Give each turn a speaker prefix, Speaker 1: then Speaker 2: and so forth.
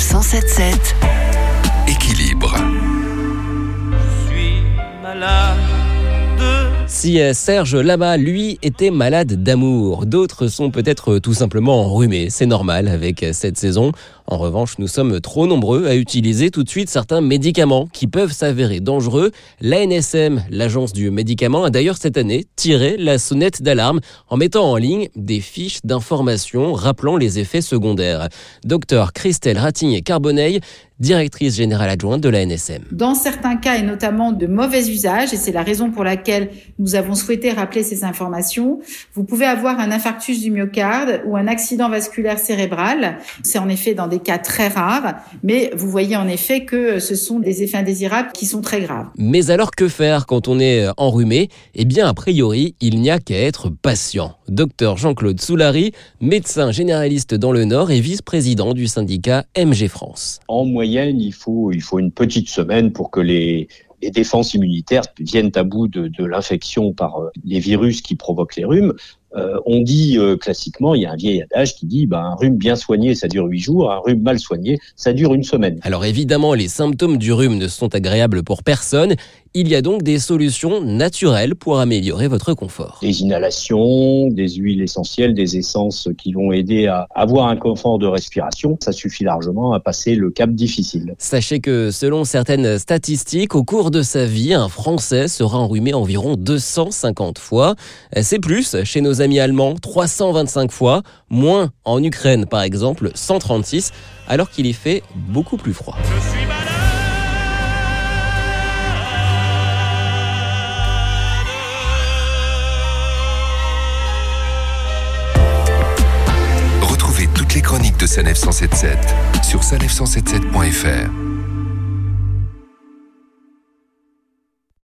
Speaker 1: Sanef 177. Équilibre.
Speaker 2: Je suis malade.
Speaker 3: Si euh, Serge Lama, lui, était malade d'amour, d'autres sont peut-être tout simplement enrhumés. C'est normal avec euh, cette saison. En revanche, nous sommes trop nombreux à utiliser tout de suite certains médicaments qui peuvent s'avérer dangereux. L'ANSM, l'agence du médicament, a d'ailleurs cette année tiré la sonnette d'alarme en mettant en ligne des fiches d'information rappelant les effets secondaires. Docteur Christelle Ratigné-Carbonneil directrice générale adjointe de la NSM.
Speaker 4: Dans certains cas, et notamment de mauvais usage, et c'est la raison pour laquelle nous avons souhaité rappeler ces informations, vous pouvez avoir un infarctus du myocarde ou un accident vasculaire cérébral. C'est en effet dans des cas très rares, mais vous voyez en effet que ce sont des effets indésirables qui sont très graves.
Speaker 3: Mais alors que faire quand on est enrhumé? Eh bien, a priori, il n'y a qu'à être patient. Docteur Jean-Claude Soulary, médecin généraliste dans le Nord et vice-président du syndicat MG France.
Speaker 5: En moyenne, il faut, il faut une petite semaine pour que les, les défenses immunitaires viennent à bout de, de l'infection par euh, les virus qui provoquent les rhumes. Euh, on dit euh, classiquement, il y a un vieil adage qui dit bah, un rhume bien soigné, ça dure huit jours, un rhume mal soigné, ça dure une semaine.
Speaker 3: Alors évidemment, les symptômes du rhume ne sont agréables pour personne. Il y a donc des solutions naturelles pour améliorer votre confort.
Speaker 5: Des inhalations, des huiles essentielles, des essences qui vont aider à avoir un confort de respiration, ça suffit largement à passer le cap difficile.
Speaker 3: Sachez que selon certaines statistiques, au cours de sa vie, un Français sera enrhumé environ 250 fois. C'est plus chez nos amis allemands, 325 fois, moins en Ukraine par exemple, 136, alors qu'il y fait beaucoup plus froid.
Speaker 2: Je suis malade.
Speaker 1: Retrouvez toutes les chroniques de Sanef 177 sur sanef177.fr.